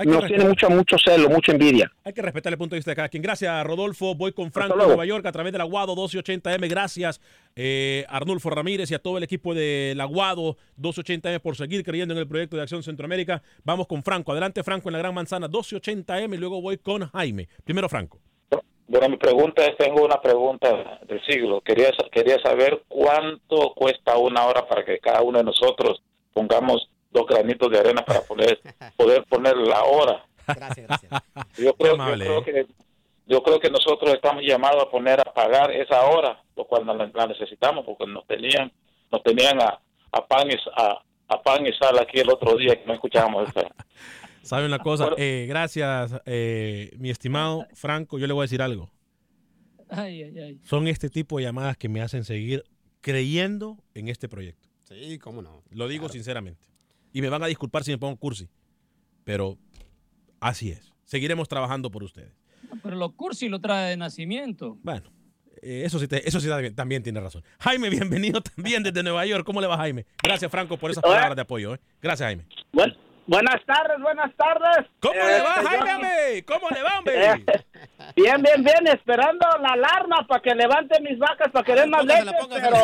nos tiene mucho, mucho celo, mucha envidia. Hay que respetar el punto de vista de cada quien. Gracias, Rodolfo. Voy con Franco de. Nueva York a través del Aguado 1280M. Gracias, eh, Arnulfo Ramírez y a todo el equipo del Aguado 1280M por seguir creyendo en el proyecto de Acción Centroamérica. Vamos con Franco. Adelante, Franco, en la Gran Manzana 1280M y luego voy con Jaime. Primero, Franco. Bueno, mi pregunta es, tengo una pregunta del siglo. Quería, quería saber cuánto cuesta una hora para que cada uno de nosotros pongamos dos granitos de arena para poder, poder poner la hora. Gracias, gracias. Yo creo, yo creo eh. que yo creo que nosotros estamos llamados a poner a pagar esa hora, lo cual no la, la necesitamos porque nos tenían nos tenían a, a pan y a, a pan y sal aquí el otro día que no escuchábamos eso. ¿Saben una cosa? Eh, gracias, eh, mi estimado Franco. Yo le voy a decir algo. Ay, ay, ay. Son este tipo de llamadas que me hacen seguir creyendo en este proyecto. Sí, cómo no. Lo digo sinceramente. Y me van a disculpar si me pongo cursi. Pero así es. Seguiremos trabajando por ustedes. Pero los cursi lo trae de nacimiento. Bueno, eh, eso sí, te- eso sí también, también tiene razón. Jaime, bienvenido también desde Nueva York. ¿Cómo le va, Jaime? Gracias, Franco, por esas Hola. palabras de apoyo. ¿eh? Gracias, Jaime. Buen- buenas tardes, buenas tardes. ¿Cómo le va, Este, yo- Jaime? ¿Cómo le va, hombre? Eh, bien, bien, bien, esperando la alarma para que levante mis vacas para que den más leche, pero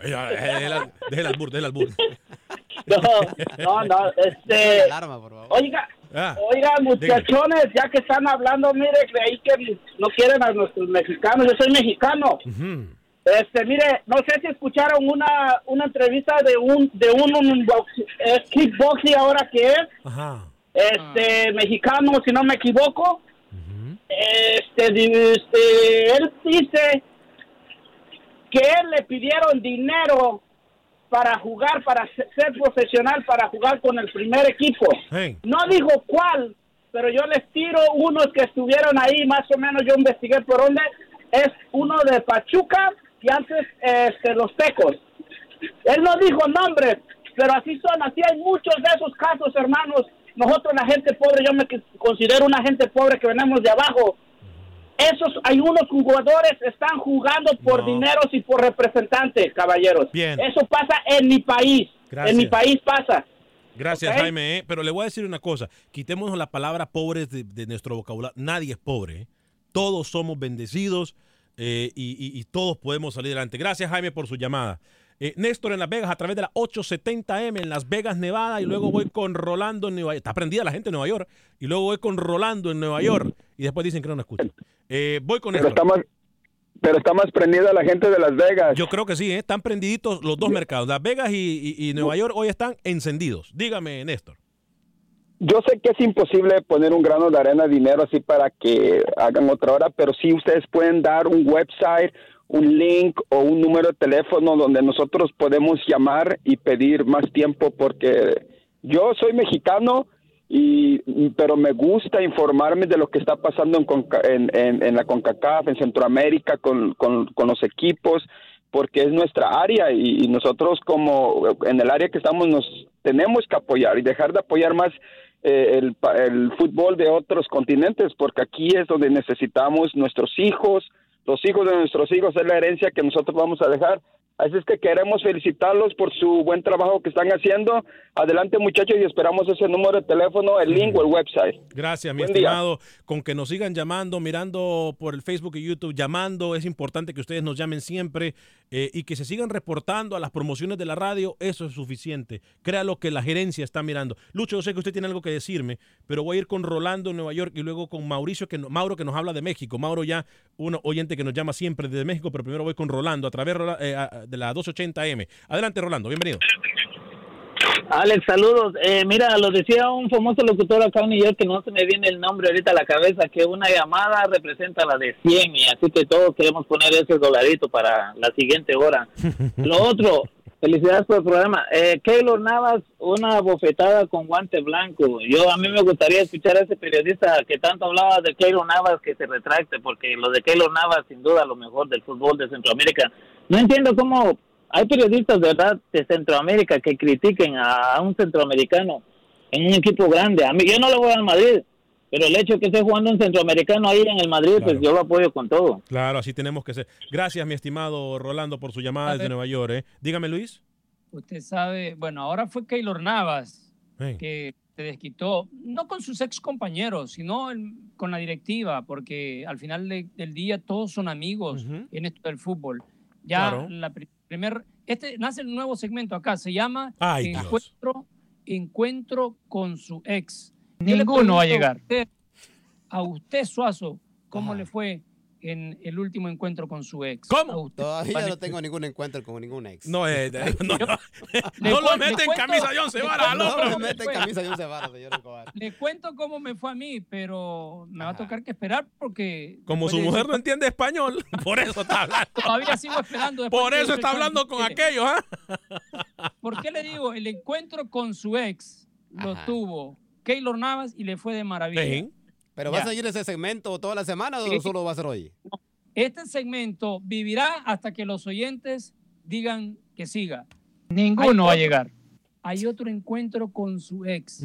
deje el albur, deje el albur. No, no, no, este, Alarma, por favor. oiga, Ah, oigan muchachones, ya que están hablando, mire, creí que no quieren a nuestros mexicanos, yo soy mexicano. Este, mire, no sé si escucharon una, una entrevista de un, de un, un box- eh, kickboxing ahora que es, Ajá. este, mexicano, si no me equivoco. Este, este, él dice que él le pidieron dinero para jugar, para se- ser profesional, para jugar con el primer equipo. Hey. No dijo cuál, pero yo les tiro unos que estuvieron ahí, más o menos yo investigué por dónde. Es uno de Pachuca y antes este, los Tecos. Él no dijo nombres, pero así son, así hay muchos de esos casos, hermanos. Nosotros la gente pobre, yo me considero una gente pobre que venimos de abajo. Esos, hay unos jugadores están jugando por No. dineros y por representantes, caballeros. Bien. Eso pasa en mi país. Gracias. En mi país pasa. Gracias. Jaime. ¿eh? Pero le voy a decir una cosa. Quitémonos la palabra pobres de, de nuestro vocabulario. Nadie es pobre. ¿eh? Todos somos bendecidos eh, y, y- y todos podemos salir adelante. Gracias, Jaime, por su llamada. Eh, Néstor en Las Vegas a través de la 870M en Las Vegas, Nevada. Y luego voy con Rolando en Nueva York. Está prendida la gente en Nueva York. Y luego voy con Rolando en Nueva York. Y después dicen que no nos escuchan. Eh, voy con Pero Néstor. está más, pero está más prendida la gente de Las Vegas. Yo creo que sí, ¿eh? están prendiditos los dos mercados. Las Vegas y, y- y Nueva York hoy están encendidos. Dígame, Néstor. Yo sé que es imposible poner un grano de arena dinero así para que hagan otra hora, pero sí ustedes pueden dar un website, un link o un número de teléfono donde nosotros podemos llamar y pedir más tiempo porque yo soy mexicano y pero me gusta informarme de lo que está pasando en, en, la CONCACAF, en Centroamérica, con, con- los equipos, porque es nuestra área y, nosotros como en el área que estamos nos tenemos que apoyar y dejar de apoyar más eh, el, el fútbol de otros continentes, porque aquí es donde necesitamos nuestros hijos, los hijos de nuestros hijos, es la herencia que nosotros vamos a dejar. Así es que queremos felicitarlos por su buen trabajo que están haciendo. Adelante muchachos y esperamos ese número de teléfono, el link o el website. Gracias, mi Buen día. estimado. Con que nos sigan llamando, mirando por el Facebook y YouTube, llamando. Es importante que ustedes nos llamen siempre eh, y que se sigan reportando a las promociones de la radio. Eso es suficiente. Créalo que la gerencia está mirando. Lucho, yo sé que usted tiene algo que decirme, pero voy a ir con Rolando en Nueva York y luego con Mauricio, que no- Mauro, que nos habla de México. Mauro ya, un oyente que nos llama siempre desde México, pero primero voy con Rolando a través eh, de la 280M. Adelante, Rolando, bienvenido. Alex, saludos. Eh, mira, lo decía un famoso locutor acá en New York que no se me viene el nombre ahorita a la cabeza, que una llamada representa la de 100 y así que todos queremos poner ese dolarito para la siguiente hora. Lo otro, felicidades por el programa. Eh, Keylor Navas, una bofetada con guante blanco. Yo a mí me gustaría escuchar a ese periodista que tanto hablaba de Keylor Navas que se retracte, porque lo de Keylor Navas sin duda lo mejor del fútbol de Centroamérica. No entiendo cómo hay periodistas de verdad de Centroamérica que critiquen a un centroamericano en un equipo grande. A mí yo no le voy al Madrid, pero el hecho de que esté jugando un centroamericano ahí en el Madrid, pues yo lo apoyo con todo. Claro, así tenemos que ser. Gracias, mi estimado Rolando, por su llamada A desde. Nueva York. ¿eh? Dígame, Luis. Usted sabe, bueno, ahora fue Keylor Navas, Hey. que se desquitó, no con sus ex compañeros, sino en- con la directiva, porque al final de- del día todos son amigos en esto del fútbol. Ya Claro. la pri- primer, este nace un nuevo segmento acá, se llama Ay, Dios. encuentro, encuentro con su ex. Ninguno va a llegar. usted- A usted, Suazo, ¿cómo le fue en el último encuentro con su ex? ¿Cómo? Todavía no tengo ningún encuentro con ningún ex. No, eh, no, no, Le no lo cuento- mete en camisa cuento- de once le varas al cuento otro. cómo me Mete en camisa de once varas, señor Escobar. Le cuento cómo me fue a mí, pero me va a tocar que esperar porque... Como su de mujer decir- no entiende español, por eso está hablando. Todavía sigo esperando. después Por eso 18 está hablando con aquellos, ¿ah? ¿Por qué le digo? El encuentro con su ex lo tuvo Keylor Navas y le fue de maravilla. Sí. ¿Pero va a Ya. seguir ese segmento toda la semana o Sí. solo va a ser hoy? Este segmento vivirá hasta que los oyentes digan que siga. Ninguno va a llegar. Hay otro encuentro con su ex.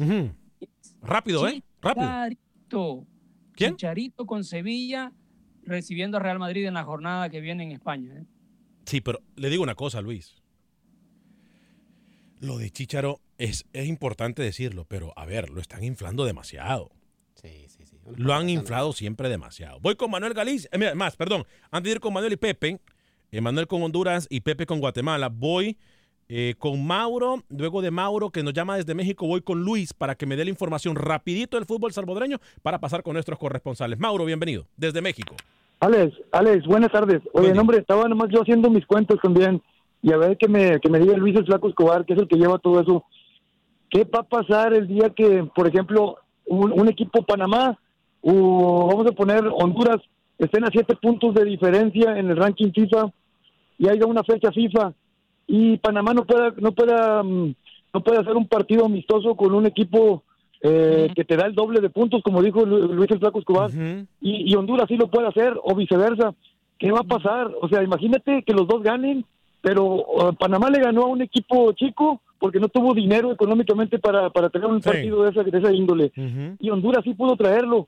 Rápido, ¿eh? Rápido. Chicharito. ¿Quién? Chicharito con Sevilla recibiendo a Real Madrid en la jornada que viene en España. ¿eh? Sí, pero le digo una cosa, Luis. Lo de Chicharo es, es importante decirlo, pero a ver, lo están inflando demasiado. Sí, sí, sí. Lo han inflado siempre demasiado. Voy con Manuel Galicia. eh, mira, más, perdón. Antes de ir con Manuel y Pepe, eh, Manuel con Honduras y Pepe con Guatemala, voy eh, con Mauro. Luego de Mauro, que nos llama desde México, voy con Luis para que me dé la información rapidito del fútbol salvadoreño para pasar con nuestros corresponsales. Mauro, bienvenido, desde México. Alex, Alex, buenas tardes. Oye, no, hombre, estaba nomás yo haciendo mis cuentos también. Y a ver que me, que me diga Luis el Flaco Escobar, que es el que lleva todo eso. ¿Qué va a pasar el día que, por ejemplo, un, un equipo Panamá o vamos a poner Honduras estén a siete puntos de diferencia en el ranking FIFA y haya una fecha FIFA y Panamá no pueda no pueda mm, no puede hacer un partido amistoso con un equipo eh, que te da el doble de puntos como dijo Lu- Luis el Flaco Escobar y, y Honduras sí lo puede hacer o viceversa. Qué va a pasar o sea imagínate que los dos ganen pero uh, Panamá le ganó a un equipo chico porque no tuvo dinero económicamente para, para tener un partido de esa, de esa índole y Honduras sí pudo traerlo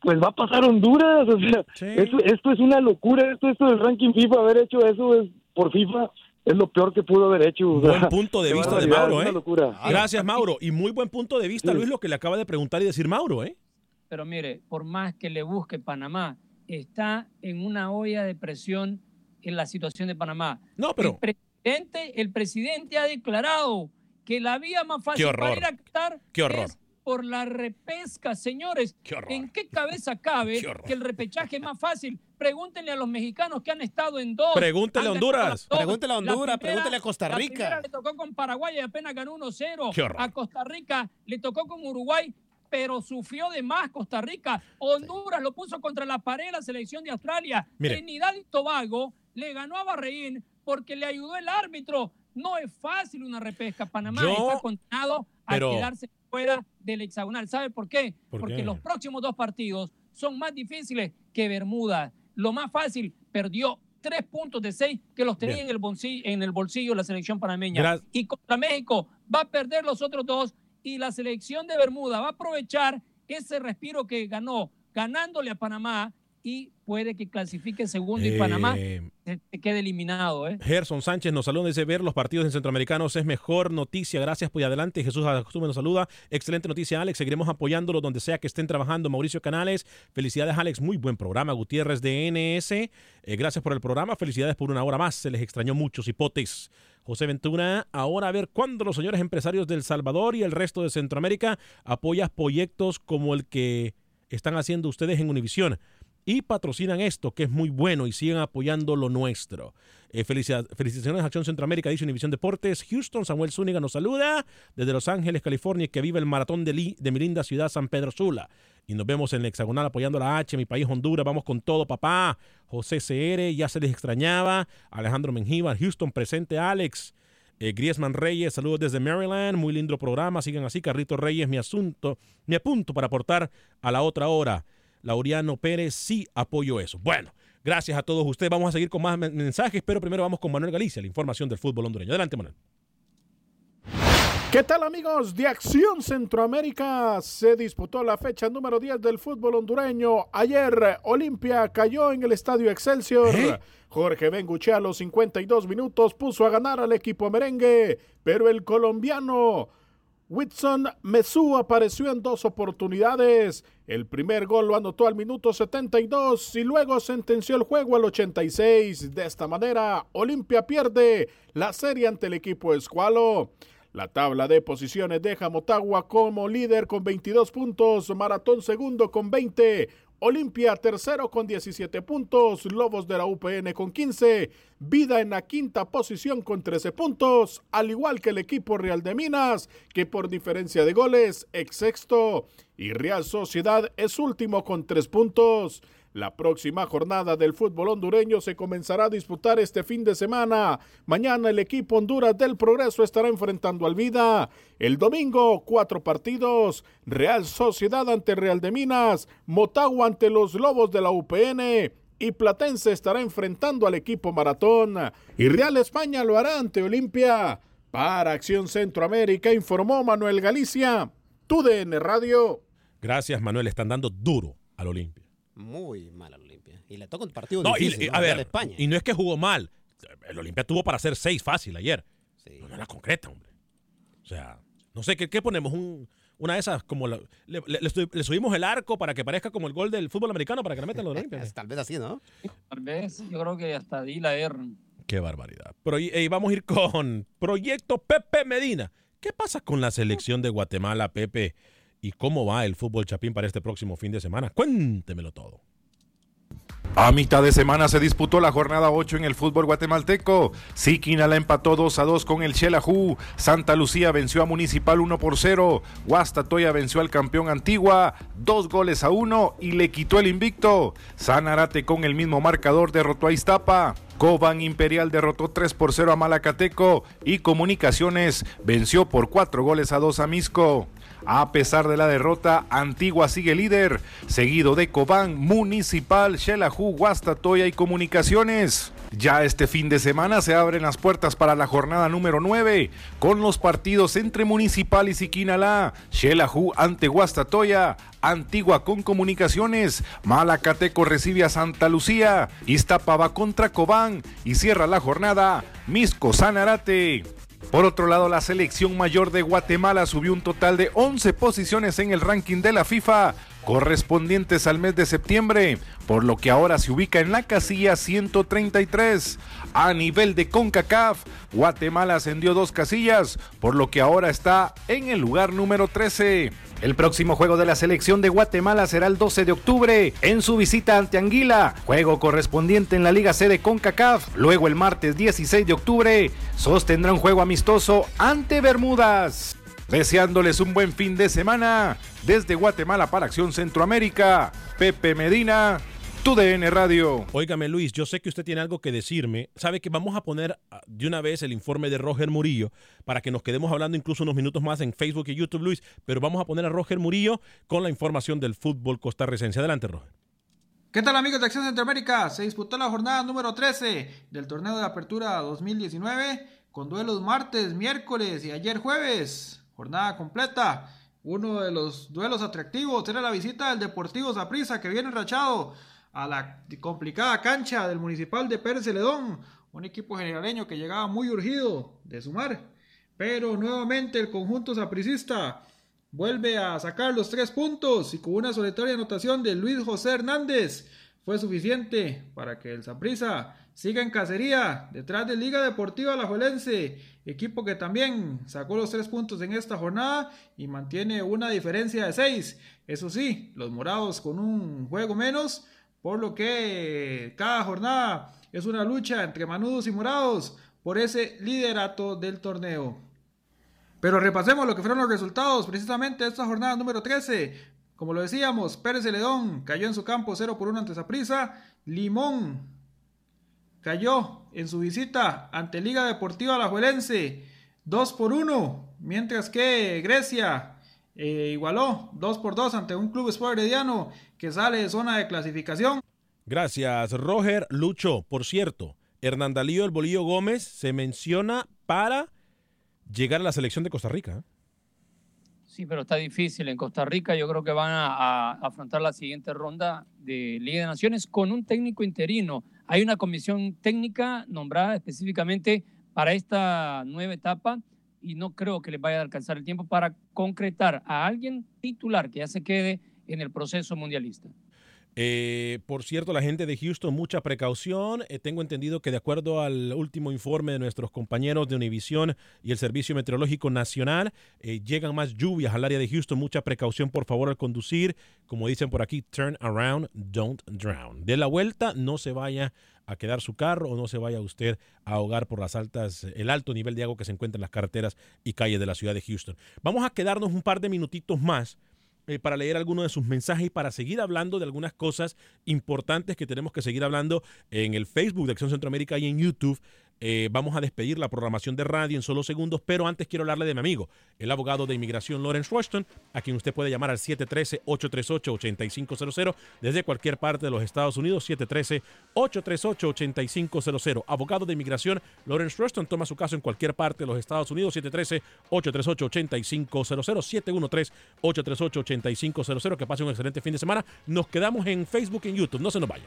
pues va a pasar Honduras, o sea, esto, esto es una locura, esto, esto del ranking FIFA, haber hecho eso es por FIFA es lo peor que pudo haber hecho. o Buen sea, punto de vista de Mauro, es una ¿eh? locura. Gracias, Mauro. Y muy buen punto de vista, Sí. Luis, lo que le acaba de preguntar y decir Mauro, ¿eh? Pero mire, por más que le busque Panamá, está en una olla de presión en la situación de Panamá. No, pero- El presidente, el presidente ha declarado que la vía más fácil Qué para ir a Qatar Qué horror. es por la repesca, señores. ¿En qué cabeza cabe Qué que el repechaje es más fácil? Pregúntenle a los mexicanos que han estado en dos. Pregúntele a Honduras. Pregúntele a La Honduras, primera- pregúntele a Costa la Rica. primera le tocó con Paraguay y apenas ganó 1-0. Qué horror. A Costa Rica le tocó con Uruguay, pero sufrió de más Costa Rica. Honduras lo puso contra la pared la selección de Australia. Mire. Trinidad y Tobago le ganó a Bahrein porque le ayudó el árbitro. No es fácil una repesca. Panamá Yo- está condenado a quedarse fuera del hexagonal. ¿Sabe por qué? ¿Por porque qué? los próximos dos partidos son más difíciles que Bermuda. Lo más fácil, perdió tres puntos de seis que los tenía Bien. en el, bolsillo, en el bolsillo la selección panameña. Y contra México va a perder los otros dos y la selección de Bermuda va a aprovechar ese respiro que ganó ganándole a Panamá y puede que clasifique segundo y Panamá Eh, se, se quede eliminado. ¿eh? Gerson Sánchez nos saluda, dice ver los partidos en centroamericanos es mejor noticia. Gracias, pues adelante. Jesús Ajume nos saluda. Excelente noticia, Alex. Seguiremos apoyándolo donde sea que estén trabajando. Mauricio Canales, felicidades, Alex. Muy buen programa. Gutiérrez de NS, eh, gracias por el programa. Felicidades por una hora más. Se les extrañó mucho, hipotes. José Ventura, ahora a ver cuándo los señores empresarios del Salvador y el resto de Centroamérica apoyan proyectos como el que están haciendo ustedes en Univisión y patrocinan esto, que es muy bueno, y siguen apoyando lo nuestro. Eh, felicitaciones a Acción Centroamérica, dice Univisión Deportes. Houston, Samuel Zúñiga nos saluda desde Los Ángeles, California, que vive el maratón de, Li- de mi linda ciudad, San Pedro Sula. Y nos vemos en el hexagonal apoyando a la H, mi país, Honduras. Vamos con todo, papá. José CR, ya se les extrañaba. Alejandro Mengíbar, Houston, presente, Alex. Eh, Griezmann Reyes, saludos desde Maryland. Muy lindo programa. Sigan así. Carrito Reyes, mi asunto, mi apunto para aportar a la otra hora. Lauriano Pérez, sí apoyo eso. Bueno, gracias a todos ustedes. Vamos a seguir con más men- mensajes, pero primero vamos con Manuel Galicia, la información del fútbol hondureño. Adelante, Manuel. ¿Qué tal amigos de Acción Centroamérica? Se disputó la fecha número 10 del fútbol hondureño. Ayer Olimpia cayó en el estadio Excelsior. Jorge Benguche a los 52 minutos puso a ganar al equipo merengue, pero el colombiano Whitson Mesú apareció en dos oportunidades. El primer gol lo anotó al minuto 72 y luego sentenció el juego al 86. De esta manera, Olimpia pierde la serie ante el equipo escualo. La tabla de posiciones deja Motagua como líder con 22 puntos, Maratón segundo con 20, Olimpia tercero con 17 puntos, Lobos de la UPN con 15, Vida en la quinta posición con 13 puntos, al igual que el equipo Real de Minas, que por diferencia de goles ex sexto, y Real Sociedad es último con 3 puntos. La próxima jornada del fútbol hondureño se comenzará a disputar este fin de semana. Mañana el equipo Honduras del Progreso estará enfrentando al Vida. El domingo, cuatro partidos. Real Sociedad ante Real de Minas. Motagua ante los Lobos de la UPN. Y Platense estará enfrentando al equipo Maratón. Y Real España lo hará ante Olimpia. Para Acción Centroamérica informó Manuel Galicia. TUDN Radio. Gracias, Manuel. Están dando duro al Olimpia. Muy mal al Olimpia. Y le toca un partido No, y- difícil. y, ¿no? a ver, España. y no es que jugó mal. El Olimpia tuvo para hacer seis fácil ayer. No, no la concreta, hombre. O sea, no sé, ¿qué, qué ponemos? Un- una de esas, como la- le, le- le sub- le subimos el arco para que parezca como el gol del fútbol americano para que le metan los Olimpia. Tal vez así, ¿no? Tal vez, yo creo que hasta di la R. Qué barbaridad. Pero y- y vamos a ir con Proyecto Pepe Medina. ¿Qué pasa con la selección de Guatemala, Pepe? ¿Y cómo va el fútbol chapín para este próximo fin de semana? Cuéntemelo todo. A mitad de semana se disputó la jornada 8 en el fútbol guatemalteco. Siquinala empató 2 a 2 con el Xelajú. Santa Lucía venció a Municipal 1 por 0. Guastatoya venció al campeón Antigua 2 goles a 1 y le quitó el invicto. Sanarate con el mismo marcador derrotó a Iztapa. Coban Imperial derrotó 3 por 0 a Malacateco y Comunicaciones venció por 4 goles a 2 a Misco. A pesar de la derrota, Antigua sigue líder, seguido de Cobán, Municipal, Xelajú, Guastatoya y Comunicaciones. Ya este fin de semana se abren las puertas para la jornada número 9, con los partidos entre Municipal y Siquinalá, Xelajú ante Guastatoya, Antigua con Comunicaciones, Malacateco recibe a Santa Lucía, Iztapa va contra Cobán y cierra la jornada Misco Sanarate. Por otro lado, la selección mayor de Guatemala subió un total de 11 posiciones en el ranking de la FIFA, correspondientes al mes de septiembre, por lo que ahora se ubica en la casilla 133. A nivel de CONCACAF, Guatemala ascendió dos casillas, por lo que ahora está en el lugar número 13. El próximo juego de la selección de Guatemala será el 12 de octubre en su visita ante Anguila, juego correspondiente en la Liga C de CONCACAF. Luego el martes 16 de octubre sostendrá un juego amistoso ante Bermudas. Deseándoles un buen fin de semana desde Guatemala para Acción Centroamérica, Pepe Medina, tu DN Radio. Óigame, Luis, yo sé que usted tiene algo que decirme. Sabe que vamos a poner ah, de una vez el informe de Roger Murillo para que nos quedemos hablando incluso unos minutos más en Facebook y YouTube, Luis. Pero vamos a poner a Roger Murillo con la información del fútbol costarricense. Adelante, Roger. ¿Qué tal amigos de Acción Centroamérica? Se disputó la jornada número 13 del torneo de apertura 2019 con duelos martes, miércoles y ayer jueves. Jornada completa. Uno de los duelos atractivos era la visita del Deportivo Zaprisa que viene rachado a la complicada cancha del Municipal de Pérez Celedón, un equipo generaleño que llegaba muy urgido de sumar. Pero nuevamente el conjunto sapricista vuelve a sacar los tres puntos y con una solitaria anotación de Luis José Hernández fue suficiente para que el Saprissa siga en cacería detrás de Liga Deportiva Alajuelense, equipo que también sacó los tres puntos en esta jornada y mantiene una diferencia de seis. Eso sí, los morados con un juego menos, por lo que cada jornada es una lucha entre manudos y morados por ese liderato del torneo. Pero repasemos lo que fueron los resultados precisamente de esta jornada número 13. Como lo decíamos, Pérez Celedón cayó en su campo 0 por 1 ante Saprissa. Limón cayó en su visita ante Liga Deportiva Alajuelense 2 por 1. Mientras que Grecia eh, igualó 2 por 2 ante un club Sport Herediano que sale de zona de clasificación. Gracias, Roger Lucho. Por cierto, Hernandalío El Bolillo Gómez se menciona para llegar a la selección de Costa Rica. Sí, pero está difícil. En Costa Rica yo creo que van a, a afrontar la siguiente ronda de Liga de Naciones con un técnico interino. Hay una comisión técnica nombrada específicamente para esta nueva etapa y no creo que les vaya a alcanzar el tiempo para concretar a alguien titular que ya se quede en el proceso mundialista. Eh, por cierto, la gente de Houston, mucha precaución. Eh, tengo entendido que de acuerdo al último informe de nuestros compañeros de Univisión y el Servicio Meteorológico Nacional, eh, llegan más lluvias al área de Houston. Mucha precaución, por favor, al conducir. Como dicen por aquí, turn around, don't drown. De la vuelta, no se vaya a quedar su carro o no se vaya usted a ahogar por las altas, el alto nivel de agua que se encuentra en las carreteras y calles de la ciudad de Houston. Vamos a quedarnos un par de minutitos más eh, para leer algunos de sus mensajes y para seguir hablando de algunas cosas importantes que tenemos que seguir hablando en el Facebook de Acción Centroamérica y en YouTube. Eh, vamos a despedir la programación de radio en solo segundos, pero antes quiero hablarle de mi amigo, el abogado de inmigración Lawrence Washington, a quien usted puede llamar al 713-838-8500 desde cualquier parte de los Estados Unidos, 713-838-8500. Abogado de inmigración Lawrence Washington toma su caso en cualquier parte de los Estados Unidos, 713-838-8500, 713-838-8500. Que pase un excelente fin de semana. Nos quedamos en Facebook y en YouTube, no se nos vayan.